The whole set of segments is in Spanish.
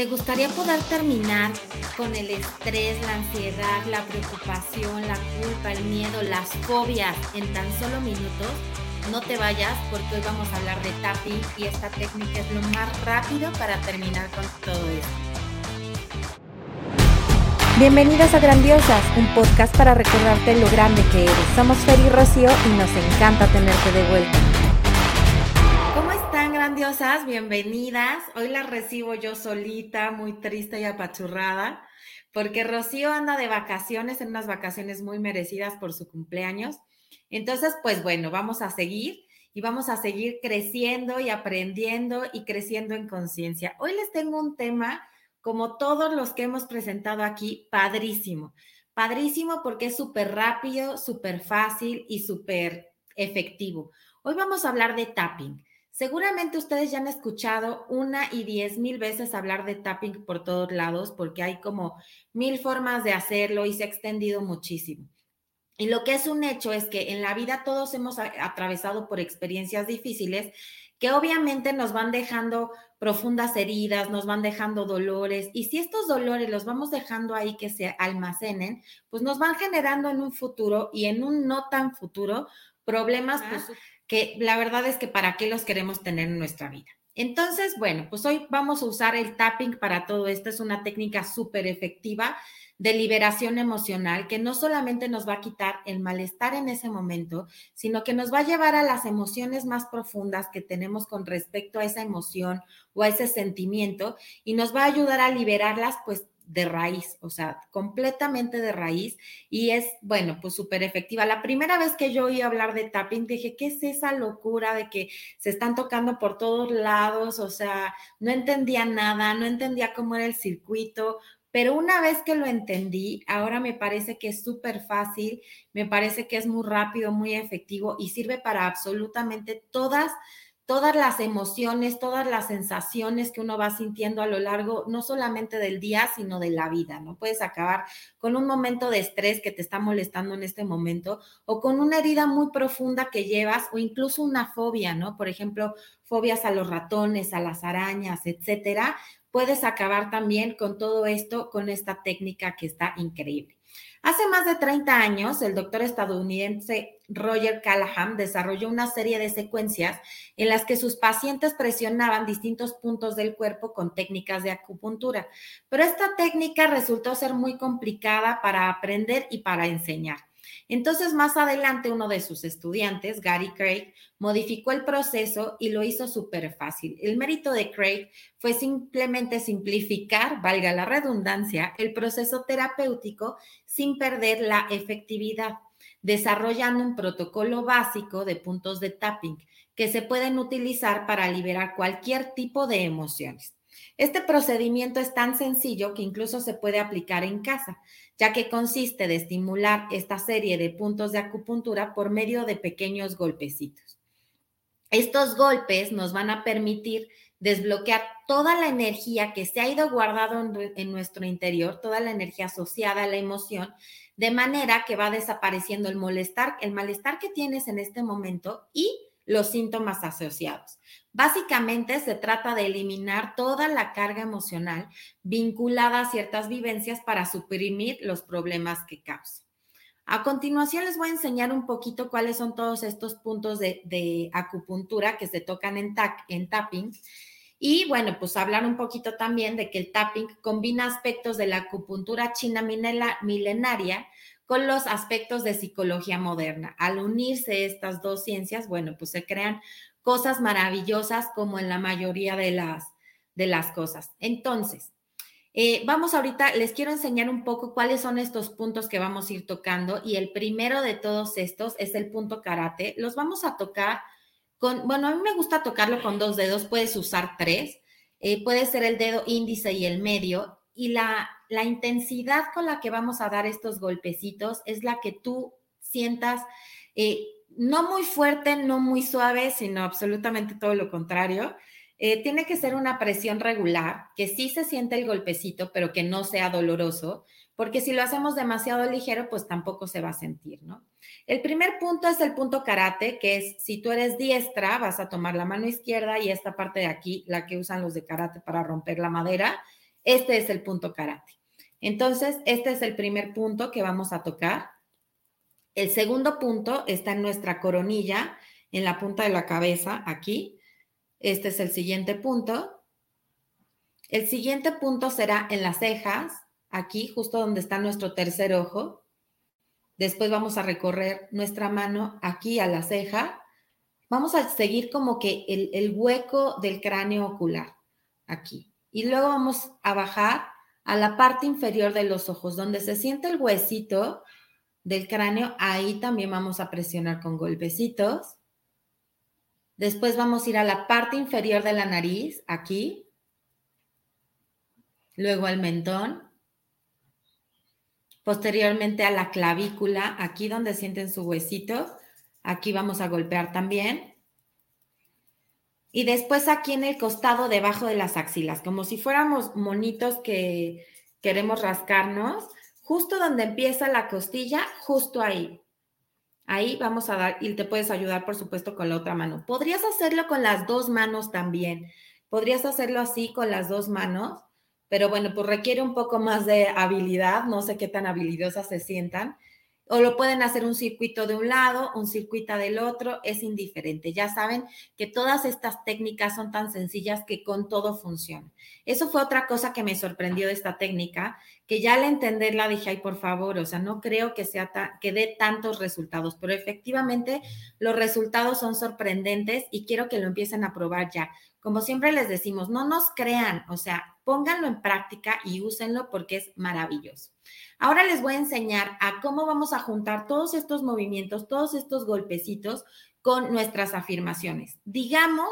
¿Te gustaría poder terminar con el estrés, la ansiedad, la preocupación, la culpa, el miedo, las fobias en tan solo minutos? No te vayas porque hoy vamos a hablar de tapping y esta técnica es lo más rápido para terminar con todo esto. Bienvenidas a Grandiosas, un podcast para recordarte lo grande que eres. Somos Fer y Rocío y nos encanta tenerte de vuelta grandiosas, bienvenidas. Hoy las recibo yo solita, muy triste y apachurrada, porque Rocío anda de vacaciones, en unas vacaciones muy merecidas por su cumpleaños. Entonces, pues bueno, vamos a seguir y vamos a seguir creciendo y aprendiendo y creciendo en conciencia. Hoy les tengo un tema, como todos los que hemos presentado aquí, padrísimo. Padrísimo porque es súper rápido, súper fácil y súper efectivo. Hoy vamos a hablar de tapping. Seguramente ustedes ya han escuchado una y diez mil veces hablar de tapping por todos lados porque hay como mil formas de hacerlo y se ha extendido muchísimo. Y lo que es un hecho es que en la vida todos hemos atravesado por experiencias difíciles que obviamente nos van dejando profundas heridas, nos van dejando dolores, y si estos dolores los vamos dejando ahí que se almacenen, pues nos van generando en un futuro y en un no tan futuro problemas pues, que la verdad es que para qué los queremos tener en nuestra vida. Entonces, bueno, pues hoy vamos a usar el tapping para todo esto. Es una técnica súper efectiva de liberación emocional que no solamente nos va a quitar el malestar en ese momento, sino que nos va a llevar a las emociones más profundas que tenemos con respecto a esa emoción o a ese sentimiento y nos va a ayudar a liberarlas pues de raíz, o sea, completamente de raíz y es, bueno, pues súper efectiva. La primera vez que yo oí hablar de tapping, dije, ¿qué es esa locura de que se están tocando por todos lados? O sea, no entendía nada, no entendía cómo era el circuito, pero una vez que lo entendí, ahora me parece que es súper fácil, me parece que es muy rápido, muy efectivo y sirve para absolutamente todas todas las emociones, todas las sensaciones que uno va sintiendo a lo largo, no solamente del día, sino de la vida, ¿no? Puedes acabar con un momento de estrés que te está molestando en este momento o con una herida muy profunda que llevas o incluso una fobia, ¿no? Por ejemplo, fobias a los ratones, a las arañas, etcétera. Puedes acabar también con todo esto con esta técnica que está increíble. Hace más de 30 años, el doctor estadounidense Roger Callahan desarrolló una serie de secuencias en las que sus pacientes presionaban distintos puntos del cuerpo con técnicas de acupuntura, pero esta técnica resultó ser muy complicada para aprender y para enseñar. Entonces, más adelante, uno de sus estudiantes, Gary Craig, modificó el proceso y lo hizo súper fácil. El mérito de Craig fue simplemente simplificar, valga la redundancia, el proceso terapéutico sin perder la efectividad, desarrollando un protocolo básico de puntos de tapping que se pueden utilizar para liberar cualquier tipo de emociones. Este procedimiento es tan sencillo que incluso se puede aplicar en casa, ya que consiste de estimular esta serie de puntos de acupuntura por medio de pequeños golpecitos. Estos golpes nos van a permitir desbloquear toda la energía que se ha ido guardado en, nuestro interior, toda la energía asociada a la emoción, de manera que va desapareciendo el molestar, el malestar que tienes en este momento y los síntomas asociados. Básicamente se trata de eliminar toda la carga emocional vinculada a ciertas vivencias para suprimir los problemas que causa. A continuación les voy a enseñar un poquito cuáles son todos estos puntos de, acupuntura que se tocan en, en tapping. Y bueno, pues hablar un poquito también de que el tapping combina aspectos de la acupuntura china milenaria con los aspectos de psicología moderna. Al unirse estas dos ciencias, bueno, pues se crean cosas maravillosas como en la mayoría de las, de las cosas. Entonces, eh, vamos ahorita, les quiero enseñar un poco cuáles son estos puntos que vamos a ir tocando y el primero de todos estos es el punto karate. Los vamos a tocar con, bueno, a mí me gusta tocarlo con dos dedos, puedes usar tres, eh, puede ser el dedo índice y el medio y la, la intensidad con la que vamos a dar estos golpecitos es la que tú sientas. Eh, no muy fuerte, no muy suave, sino absolutamente todo lo contrario. Eh, tiene que ser una presión regular, que sí se siente el golpecito, pero que no sea doloroso, porque si lo hacemos demasiado ligero, pues tampoco se va a sentir, ¿no? El primer punto es el punto karate, que es si tú eres diestra, vas a tomar la mano izquierda y esta parte de aquí, la que usan los de karate para romper la madera, Este es el punto karate. Entonces, este es el primer punto que vamos a tocar. El segundo punto está en nuestra coronilla, en la punta de la cabeza, aquí. Este es el siguiente punto. El siguiente punto será en las cejas, aquí, justo donde está nuestro tercer ojo. Después vamos a recorrer nuestra mano aquí a la ceja. Vamos a seguir como que el, hueco del cráneo ocular, aquí. Y luego vamos a bajar a la parte inferior de los ojos, donde se siente el huesito del cráneo, ahí también vamos a presionar con golpecitos. Después vamos a ir a la parte inferior de la nariz, aquí. Luego al mentón. Posteriormente a la clavícula, aquí donde sienten su huesito. Aquí vamos a golpear también. Y después aquí en el costado debajo de las axilas, como si fuéramos monitos que queremos rascarnos, justo donde empieza la costilla, justo ahí. Ahí vamos a dar, y te puedes ayudar, por supuesto, con la otra mano. Podrías hacerlo con las dos manos también. Podrías hacerlo así con las dos manos, pero bueno, pues requiere un poco más de habilidad. No sé qué tan habilidosas se sientan o lo pueden hacer un circuito de un lado, un circuito del otro, es indiferente. Ya saben que todas estas técnicas son tan sencillas que con todo funciona. Eso fue otra cosa que me sorprendió de esta técnica, que ya al entenderla dije, ay, por favor, o sea, no creo que sea que dé tantos resultados, pero efectivamente los resultados son sorprendentes y quiero que lo empiecen a probar ya. Como siempre les decimos, no nos crean, o sea, pónganlo en práctica y úsenlo porque es maravilloso. Ahora les voy a enseñar a cómo vamos a juntar todos estos movimientos, todos estos golpecitos con nuestras afirmaciones. Digamos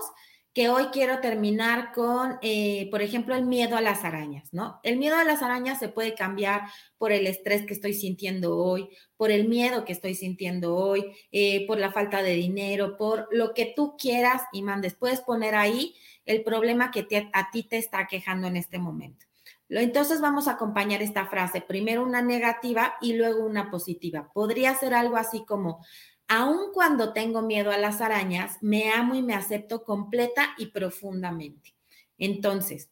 que hoy quiero terminar con, eh, por ejemplo, el miedo a las arañas, ¿no? El miedo a las arañas se puede cambiar por el estrés que estoy sintiendo hoy, por el miedo que estoy sintiendo hoy, eh, por la falta de dinero, por lo que tú quieras y mandes. Puedes poner ahí el problema que a ti te está quejando en este momento. Entonces vamos a acompañar esta frase, primero una negativa y luego una positiva. Podría ser algo así como, aun cuando tengo miedo a las arañas, me amo y me acepto completa y profundamente. Entonces,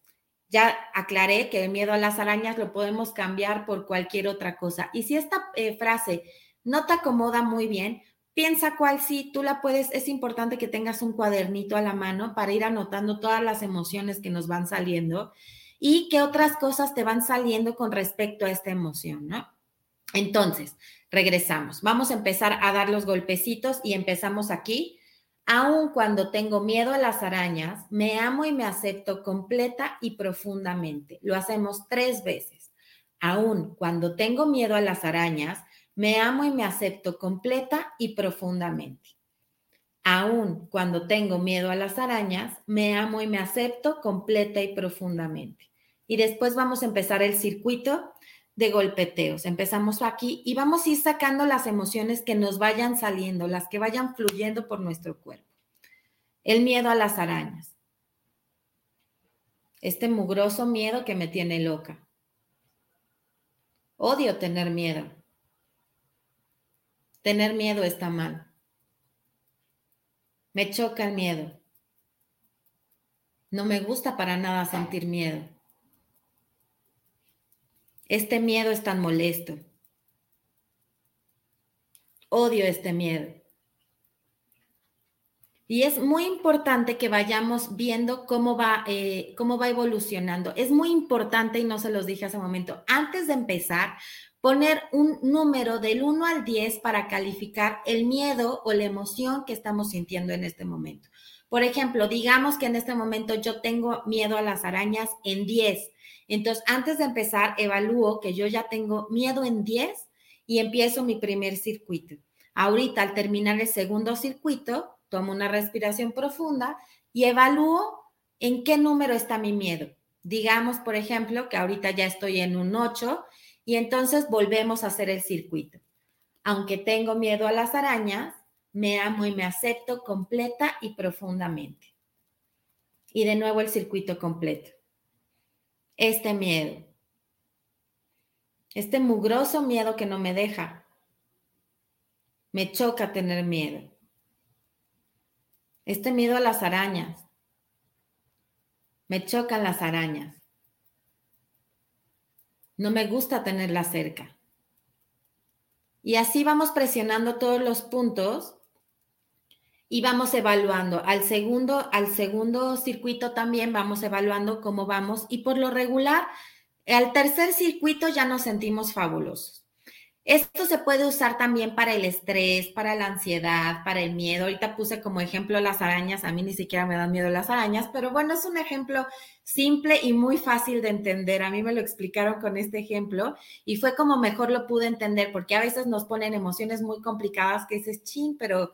ya aclaré que el miedo a las arañas lo podemos cambiar por cualquier otra cosa. Y si esta eh, frase no te acomoda muy bien, piensa cuál sí, tú la puedes, es importante que tengas un cuadernito a la mano para ir anotando todas las emociones que nos van saliendo y qué otras cosas te van saliendo con respecto a esta emoción, ¿no? Entonces, regresamos. Vamos a empezar a dar los golpecitos y empezamos aquí. Aun cuando tengo miedo a las arañas, me amo y me acepto completa y profundamente. Lo hacemos tres veces. Aun cuando tengo miedo a las arañas, me amo y me acepto completa y profundamente. Aún cuando tengo miedo a las arañas, me amo y me acepto completa y profundamente. Y después vamos a empezar el circuito de golpeteos. Empezamos aquí y vamos a ir sacando las emociones que nos vayan saliendo, las que vayan fluyendo por nuestro cuerpo. El miedo a las arañas. Este mugroso miedo que me tiene loca. Odio tener miedo. Tener miedo está mal. Me choca el miedo. No me gusta para nada sentir miedo. Este miedo es tan molesto. Odio este miedo. Y es muy importante que vayamos viendo cómo va, eh, cómo va evolucionando. Es muy importante, y no se los dije hace un momento, antes de empezar, poner un número del 1 al 10 para calificar el miedo o la emoción que estamos sintiendo en este momento. Por ejemplo, digamos que en este momento yo tengo miedo a las arañas en 10. Entonces, antes de empezar, evalúo que yo ya tengo miedo en 10 y empiezo mi primer circuito. Ahorita, al terminar el segundo circuito, tomo una respiración profunda y evalúo en qué número está mi miedo. Digamos, por ejemplo, que ahorita ya estoy en un 8 y entonces volvemos a hacer el circuito. Aunque tengo miedo a las arañas, me amo y me acepto completa y profundamente. Y de nuevo el circuito completo. Este miedo. Este mugroso miedo que no me deja. Me choca tener miedo. Este miedo a las arañas. Me chocan las arañas. No me gusta tenerla cerca. Y así vamos presionando todos los puntos y vamos evaluando. Al segundo, al segundo circuito también vamos evaluando cómo vamos y por lo regular, al tercer circuito ya nos sentimos fabulosos. Esto se puede usar también para el estrés, para la ansiedad, para el miedo. Ahorita puse como ejemplo las arañas. A mí ni siquiera me dan miedo las arañas, pero bueno, es un ejemplo simple y muy fácil de entender. A mí me lo explicaron con este ejemplo y fue como mejor lo pude entender porque a veces nos ponen emociones muy complicadas que dices, chin, pero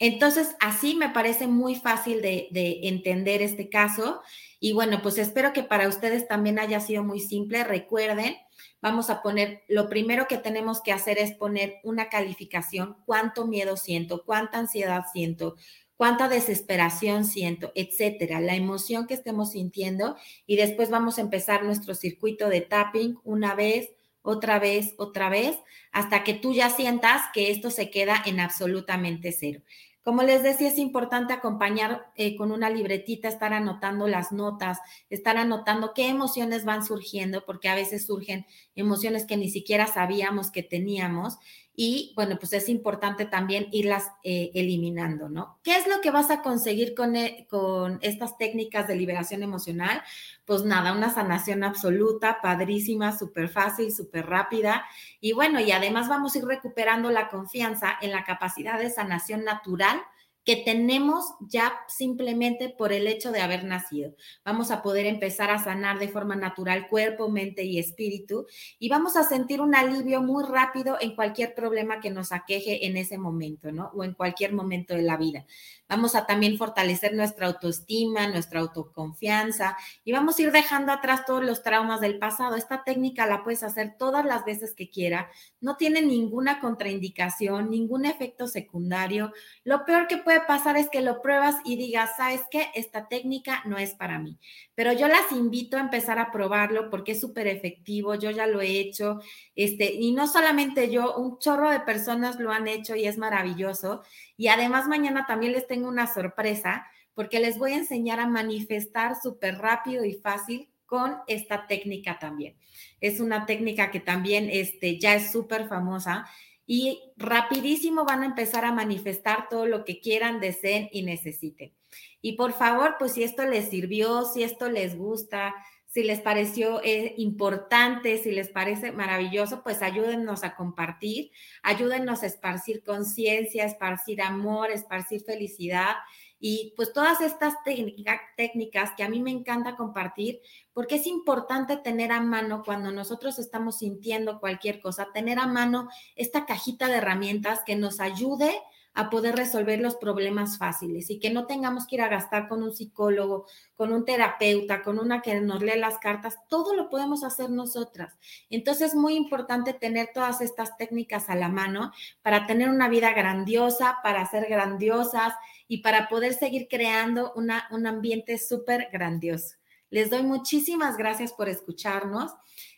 entonces, así me parece muy fácil de, entender este caso. Y bueno, pues espero que para ustedes también haya sido muy simple. Recuerden, vamos a poner, lo primero que tenemos que hacer es poner una calificación, cuánto miedo siento, cuánta ansiedad siento, cuánta desesperación siento, etcétera, la emoción que estemos sintiendo. Y después vamos a empezar nuestro circuito de tapping una vez, otra vez, otra vez, hasta que tú ya sientas que esto se queda en absolutamente cero. Como les decía, es importante acompañar eh, con una libretita, estar anotando las notas, estar anotando qué emociones van surgiendo, porque a veces surgen emociones que ni siquiera sabíamos que teníamos y bueno, pues es importante también irlas eh, eliminando, ¿no? ¿Qué es lo que vas a conseguir con, eh, con estas técnicas de liberación emocional? Pues nada, una sanación absoluta, padrísima, súper fácil, súper rápida. Y bueno, y además vamos a ir recuperando la confianza en la capacidad de sanación natural que tenemos ya simplemente por el hecho de haber nacido. Vamos a poder empezar a sanar de forma natural cuerpo, mente y espíritu y vamos a sentir un alivio muy rápido en cualquier problema que nos aqueje en ese momento, ¿no? O en cualquier momento de la vida. Vamos a también fortalecer nuestra autoestima, nuestra autoconfianza y vamos a ir dejando atrás todos los traumas del pasado. Esta técnica la puedes hacer todas las veces que quiera. No tiene ninguna contraindicación, ningún efecto secundario. Lo peor que puede pasar es que lo pruebas y digas, ¿sabes qué? Esta técnica no es para mí. Pero yo las invito a empezar a probarlo porque es súper efectivo. Yo ya lo he hecho. Este, y no solamente yo, un chorro de personas lo han hecho y es maravilloso. Y además mañana también les tengo una sorpresa porque les voy a enseñar a manifestar súper rápido y fácil con esta técnica también. Es una técnica que también este, ya es súper famosa y rapidísimo van a empezar a manifestar todo lo que quieran, deseen y necesiten. Y por favor, pues si esto les sirvió, si esto les gusta, si les pareció eh, importante, si les parece maravilloso, pues ayúdennos a compartir, ayúdennos a esparcir conciencia, esparcir amor, esparcir felicidad y pues todas estas técnicas que a mí me encanta compartir, porque es importante tener a mano cuando nosotros estamos sintiendo cualquier cosa, tener a mano esta cajita de herramientas que nos ayude a poder resolver los problemas fáciles y que no tengamos que ir a gastar con un psicólogo, con un terapeuta, con una que nos lee las cartas, todo lo podemos hacer nosotras. Entonces es muy importante tener todas estas técnicas a la mano para tener una vida grandiosa, para ser grandiosas y para poder seguir creando una, un ambiente súper grandioso. Les doy muchísimas gracias por escucharnos.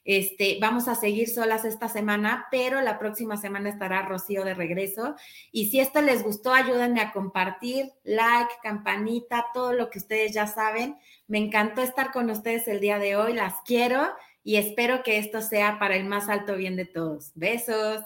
Este, vamos a seguir solas esta semana, pero la próxima semana estará Rocío de regreso. Y si esto les gustó, ayúdenme a compartir, like, campanita, todo lo que ustedes ya saben. Me encantó estar con ustedes el día de hoy, las quiero y espero que esto sea para el más alto bien de todos. Besos.